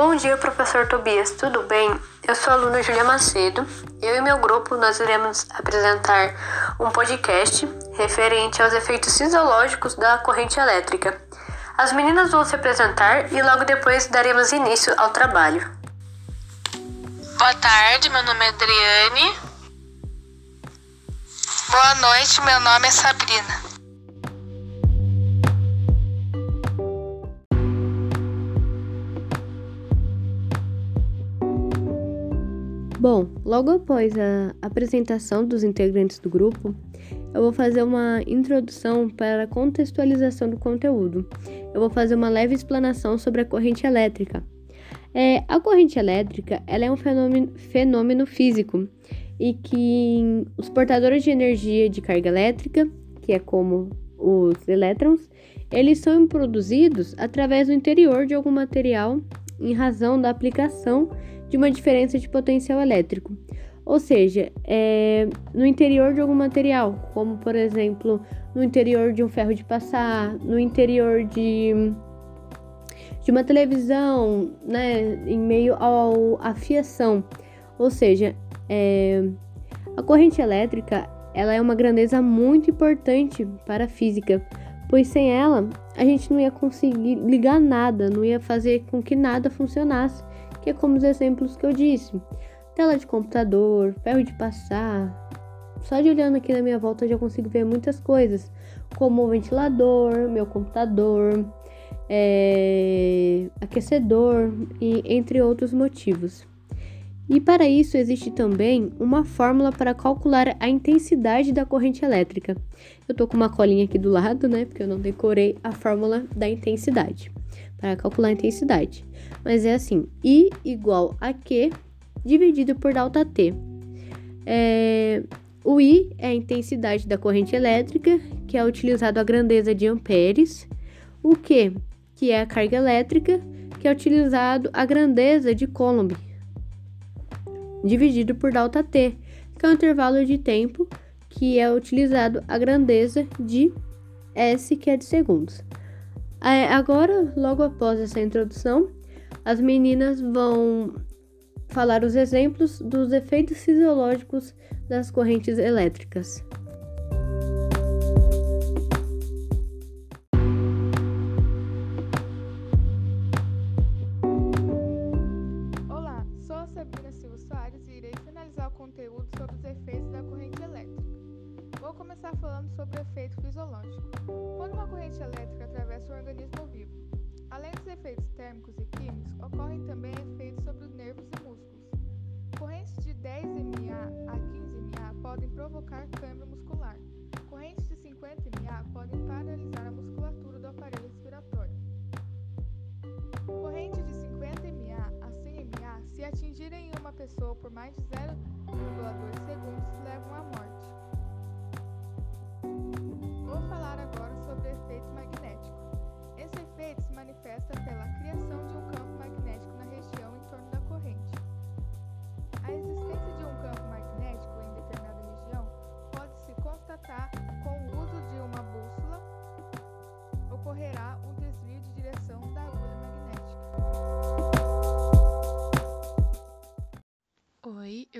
Bom dia, professor Tobias, tudo bem? Eu sou a aluna Julia Macedo. Eu e meu grupo nós iremos apresentar um podcast referente aos efeitos fisiológicos da corrente elétrica. As meninas vão se apresentar e logo depois daremos início ao trabalho. Boa tarde, meu nome é Adriane. Boa noite, meu nome é Sabrina. Bom, logo após a apresentação dos integrantes do grupo, eu vou fazer uma introdução para a contextualização do conteúdo. Eu vou fazer uma leve explanação sobre a corrente elétrica. É, a corrente elétrica ela é um fenômeno, fenômeno físico e que os portadores de energia de carga elétrica, que é como os elétrons, eles são produzidos através do interior de algum material em razão da aplicação de uma diferença de potencial elétrico. Ou seja, é, no interior de algum material, como por exemplo no interior de um ferro de passar, no interior de, de uma televisão, né, em meio à fiação. Ou seja, é, a corrente elétrica ela é uma grandeza muito importante para a física, pois sem ela a gente não ia conseguir ligar nada, não ia fazer com que nada funcionasse que é como os exemplos que eu disse: tela de computador, ferro de passar. Só de olhando aqui na minha volta eu já consigo ver muitas coisas, como o ventilador, meu computador, é, aquecedor e entre outros motivos. E para isso existe também uma fórmula para calcular a intensidade da corrente elétrica. Eu tô com uma colinha aqui do lado, né? Porque eu não decorei a fórmula da intensidade para calcular a intensidade. Mas é assim: I igual a Q dividido por delta T. É, o I é a intensidade da corrente elétrica, que é utilizado a grandeza de amperes. O Q, que é a carga elétrica, que é utilizado a grandeza de Coulomb, dividido por delta T, que é o intervalo de tempo, que é utilizado a grandeza de S, que é de segundos. Agora, logo após essa introdução, as meninas vão falar os exemplos dos efeitos fisiológicos das correntes elétricas. Sobre o efeito fisiológico. Quando uma corrente elétrica atravessa o organismo vivo, além dos efeitos térmicos e químicos, ocorrem também efeitos sobre os nervos e músculos. Correntes de 10 mA a 15 mA podem provocar câimbra muscular. Correntes de 50 mA podem paralisar a musculatura do aparelho respiratório. Correntes de 50 mA a 100 mA, se atingirem uma pessoa por mais de 0,2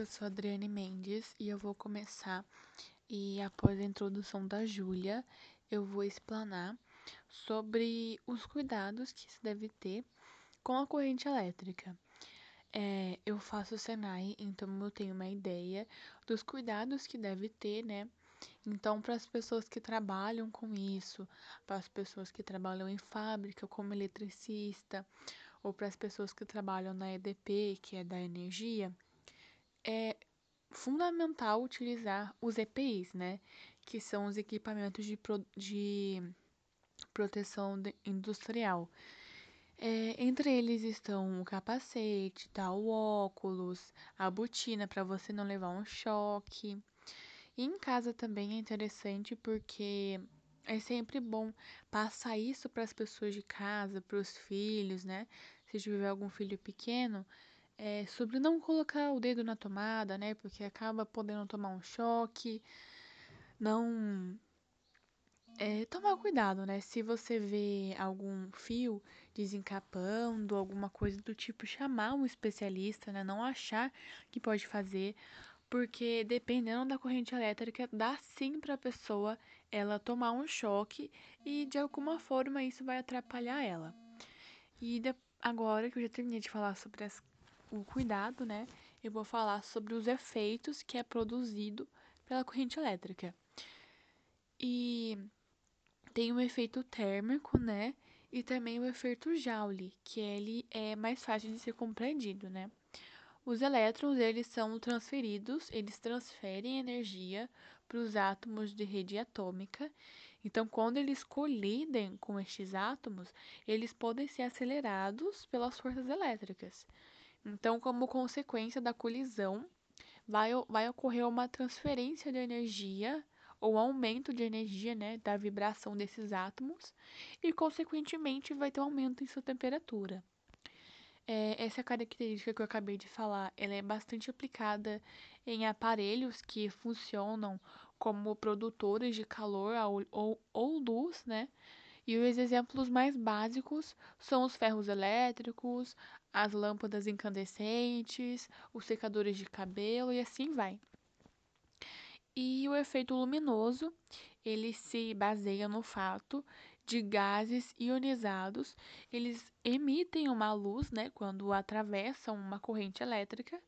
eu sou Adriane Mendes e eu vou começar e após a introdução da Júlia, eu vou explanar sobre os cuidados que se deve ter com a corrente elétrica. É, eu faço o Senai, então eu tenho uma ideia dos cuidados que deve ter, né? Então, para as pessoas que trabalham com isso, para as pessoas que trabalham em fábrica como eletricista, ou para as pessoas que trabalham na EDP, que é da energia, é, fundamental utilizar os EPIs, né? Que são os equipamentos de, pro, de proteção industrial. É, entre eles estão o capacete, tá, o óculos, a botina para você não levar um choque. E em casa também é interessante porque é sempre bom passar isso para as pessoas de casa, para os filhos, né? Se tiver algum filho pequeno, é, sobre não colocar o dedo na tomada, né? Porque acaba podendo tomar um choque, não é, tomar cuidado, né? Se você vê algum fio desencapando, alguma coisa do tipo, chamar um especialista, né? Não achar que pode fazer, porque dependendo da corrente elétrica, dá sim para a pessoa ela tomar um choque e de alguma forma isso vai atrapalhar ela. E agora que eu já terminei de falar sobre as, o cuidado, né? Eu vou falar sobre os efeitos que é produzido pela corrente elétrica. E tem o efeito térmico, né? E também o efeito Joule, que ele é mais fácil de ser compreendido, né? Os elétrons, eles são transferidos, eles transferem energia para os átomos de rede atômica. Então, quando eles colidem com estes átomos, eles podem ser acelerados pelas forças elétricas. Então, como consequência da colisão, vai, vai ocorrer uma transferência de energia ou aumento de energia, né, da vibração desses átomos e, consequentemente, vai ter um aumento em sua temperatura. É, essa característica que eu acabei de falar, ela é bastante aplicada em aparelhos que funcionam como produtores de calor ou, ou, ou luz, né? E os exemplos mais básicos são os ferros elétricos, as lâmpadas incandescentes, os secadores de cabelo e assim vai. E o efeito luminoso, ele se baseia no fato de gases ionizados, eles emitem uma luz, né, quando atravessam uma corrente elétrica.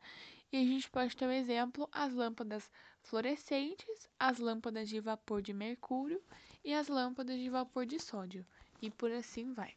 E a gente pode ter um exemplo, as lâmpadas fluorescentes, as lâmpadas de vapor de mercúrio e as lâmpadas de vapor de sódio. E por assim vai.